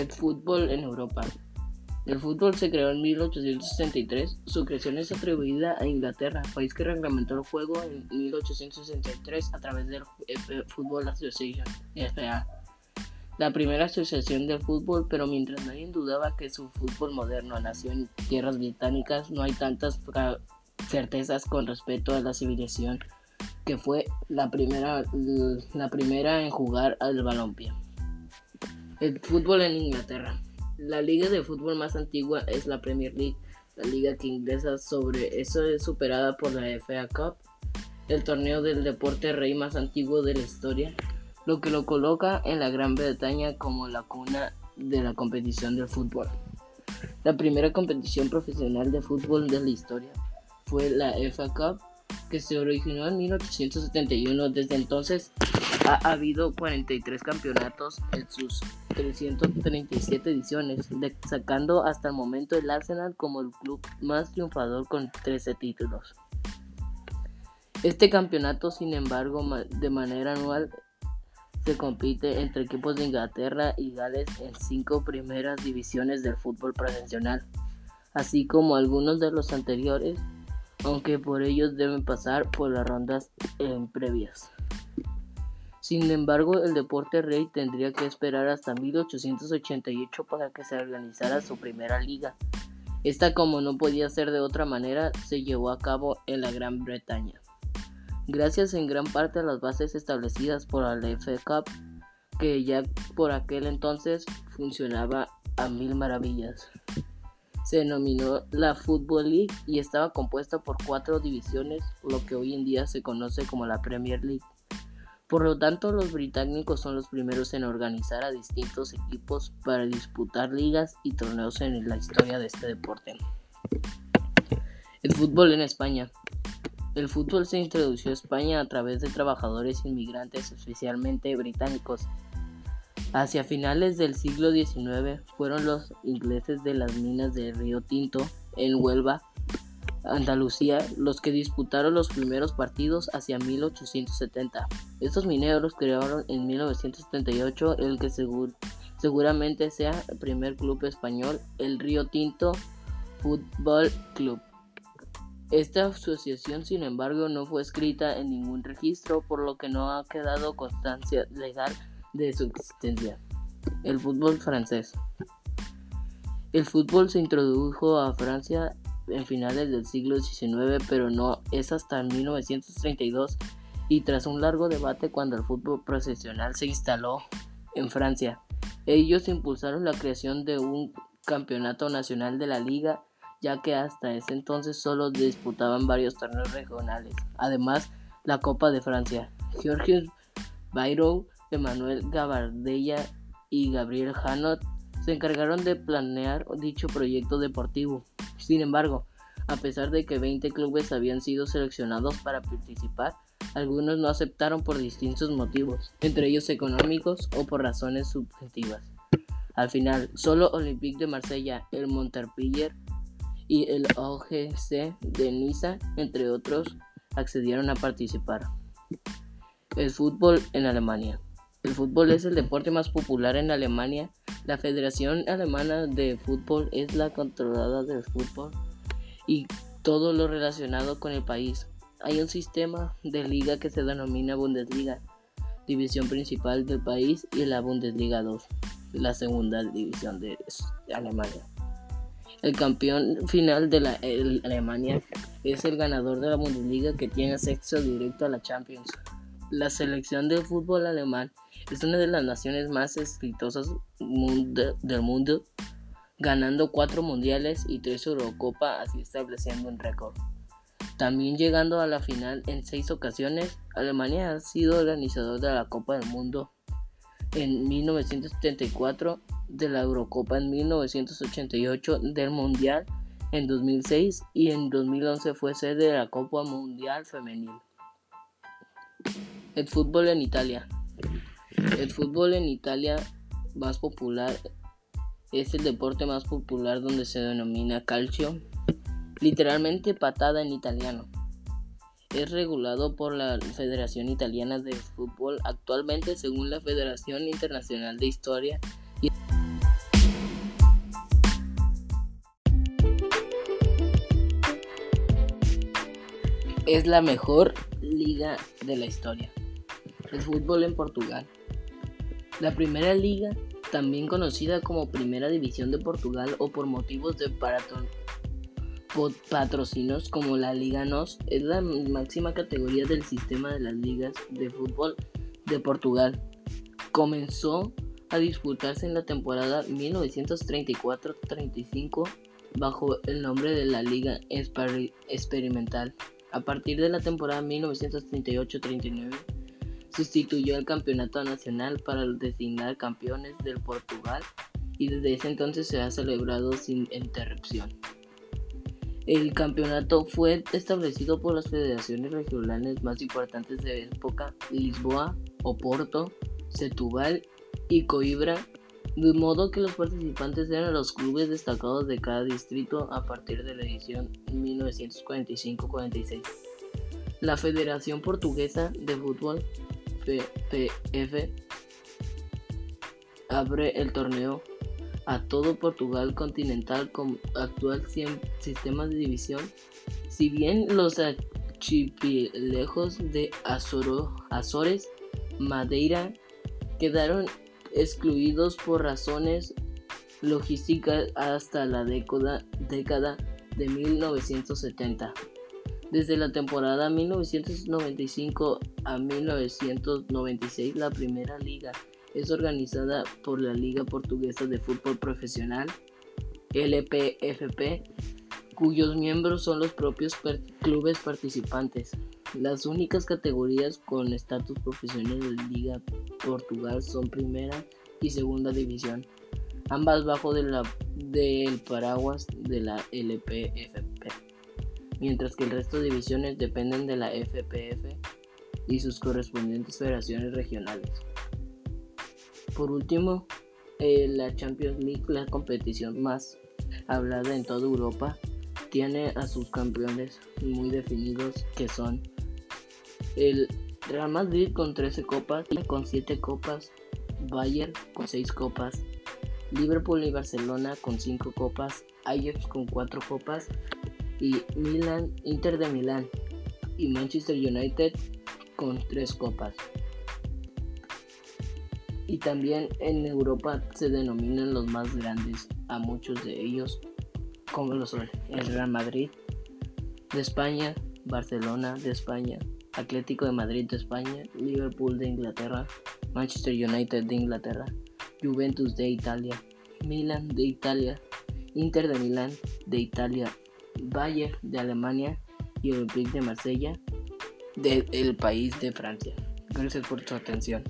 El fútbol en Europa. El fútbol se creó en 1863. Su creación es atribuida a Inglaterra, país que reglamentó el juego en 1863 a través del Football Association FA, la primera asociación del fútbol, pero mientras nadie dudaba que su fútbol moderno nació en tierras británicas, no hay tantas certezas con respecto a la civilización que fue la primera, la primera en jugar al balompié. El fútbol en Inglaterra. La liga de fútbol más antigua es la Premier League, la liga que ingresa sobre eso es superada por la FA Cup, el torneo del deporte rey más antiguo de la historia, lo que lo coloca en la Gran Bretaña como la cuna de la competición del fútbol. La primera competición profesional de fútbol de la historia fue la FA Cup que se originó en 1871. Desde entonces ha habido 43 campeonatos en sus 337 ediciones, sacando hasta el momento el Arsenal como el club más triunfador con 13 títulos. Este campeonato, sin embargo, de manera anual se compite entre equipos de Inglaterra y Gales en cinco primeras divisiones del fútbol profesional, así como algunos de los anteriores aunque por ellos deben pasar por las rondas previas. Sin embargo, el deporte rey tendría que esperar hasta 1888 para que se organizara su primera liga. Esta, como no podía ser de otra manera, se llevó a cabo en la Gran Bretaña. Gracias en gran parte a las bases establecidas por la FA Cup, que ya por aquel entonces funcionaba a mil maravillas se denominó la Football League y estaba compuesta por cuatro divisiones, lo que hoy en día se conoce como la Premier League. Por lo tanto, los británicos son los primeros en organizar a distintos equipos para disputar ligas y torneos en la historia de este deporte. El fútbol en España. El fútbol se introdujo a España a través de trabajadores inmigrantes, especialmente británicos, Hacia finales del siglo XIX fueron los ingleses de las minas de Río Tinto en Huelva, Andalucía, los que disputaron los primeros partidos hacia 1870. Estos mineros crearon en 1978 el que seguramente sea el primer club español, el Río Tinto Fútbol Club. Esta asociación, sin embargo, no fue escrita en ningún registro, por lo que no ha quedado constancia legal de su existencia. El fútbol francés. El fútbol se introdujo a Francia en finales del siglo XIX, pero no es hasta 1932 y tras un largo debate cuando el fútbol profesional se instaló en Francia. Ellos impulsaron la creación de un campeonato nacional de la liga, ya que hasta ese entonces solo disputaban varios torneos regionales. Además, la Copa de Francia. Georges Bayrou Emanuel Gabardella y Gabriel Hanot se encargaron de planear dicho proyecto deportivo. Sin embargo, a pesar de que 20 clubes habían sido seleccionados para participar, algunos no aceptaron por distintos motivos, entre ellos económicos o por razones subjetivas. Al final, solo Olympique de Marsella, el Montpellier y el OGC de Niza, entre otros, accedieron a participar. El fútbol en Alemania. El fútbol es el deporte más popular en Alemania. La Federación Alemana de Fútbol es la controlada del fútbol y todo lo relacionado con el país. Hay un sistema de liga que se denomina Bundesliga, división principal del país, y la Bundesliga 2, la segunda división de Alemania. El campeón final de la Alemania es el ganador de la Bundesliga que tiene acceso directo a la Champions. La selección de fútbol alemán es una de las naciones más exitosas del mundo, ganando cuatro mundiales y tres Eurocopa, así estableciendo un récord. También llegando a la final en seis ocasiones, Alemania ha sido organizador de la Copa del Mundo en 1974, de la Eurocopa en 1988, del Mundial en 2006 y en 2011 fue sede de la Copa Mundial Femenil. El fútbol en Italia. El fútbol en Italia más popular es el deporte más popular donde se denomina calcio, literalmente patada en italiano. Es regulado por la Federación Italiana de Fútbol actualmente según la Federación Internacional de Historia. Es la mejor liga de la historia. El fútbol en Portugal. La primera liga, también conocida como Primera División de Portugal o por motivos de patrocinos como la Liga NOS, es la máxima categoría del sistema de las ligas de fútbol de Portugal. Comenzó a disputarse en la temporada 1934-35 bajo el nombre de la Liga Experimental. A partir de la temporada 1938-39 sustituyó al Campeonato Nacional para designar campeones del Portugal y desde ese entonces se ha celebrado sin interrupción. El campeonato fue establecido por las federaciones regionales más importantes de época, Lisboa, Oporto, Setúbal y Coimbra, de modo que los participantes eran los clubes destacados de cada distrito a partir de la edición 1945-46. La Federación Portuguesa de Fútbol, FPF, abre el torneo a todo Portugal continental con actual sistema de división. Si bien los archipiélagos de Azores, Madeira quedaron excluidos por razones logísticas hasta la década, década de 1970. Desde la temporada 1995 a 1996, la primera liga es organizada por la Liga Portuguesa de Fútbol Profesional, LPFP, cuyos miembros son los propios clubes participantes. Las únicas categorías con estatus profesional de Liga Portugal son Primera y Segunda División, ambas bajo del paraguas de la LPFP, mientras que el resto de divisiones dependen de la FPF y sus correspondientes federaciones regionales. Por último, eh, la Champions League, la competición más hablada en toda Europa, tiene a sus campeones muy definidos que son el Real Madrid con 13 copas, con 7 copas, Bayern con 6 copas, Liverpool y Barcelona con 5 copas, Ajax con 4 copas y Milan, Inter de Milán y Manchester United con 3 copas. Y también en Europa se denominan los más grandes a muchos de ellos, como lo son el Real Madrid de España, Barcelona de España, Atlético de Madrid de España, Liverpool de Inglaterra, Manchester United de Inglaterra, Juventus de Italia, Milan de Italia, Inter de Milán de Italia, Bayern de Alemania y Olympique de Marsella del país de Francia. Gracias por su atención.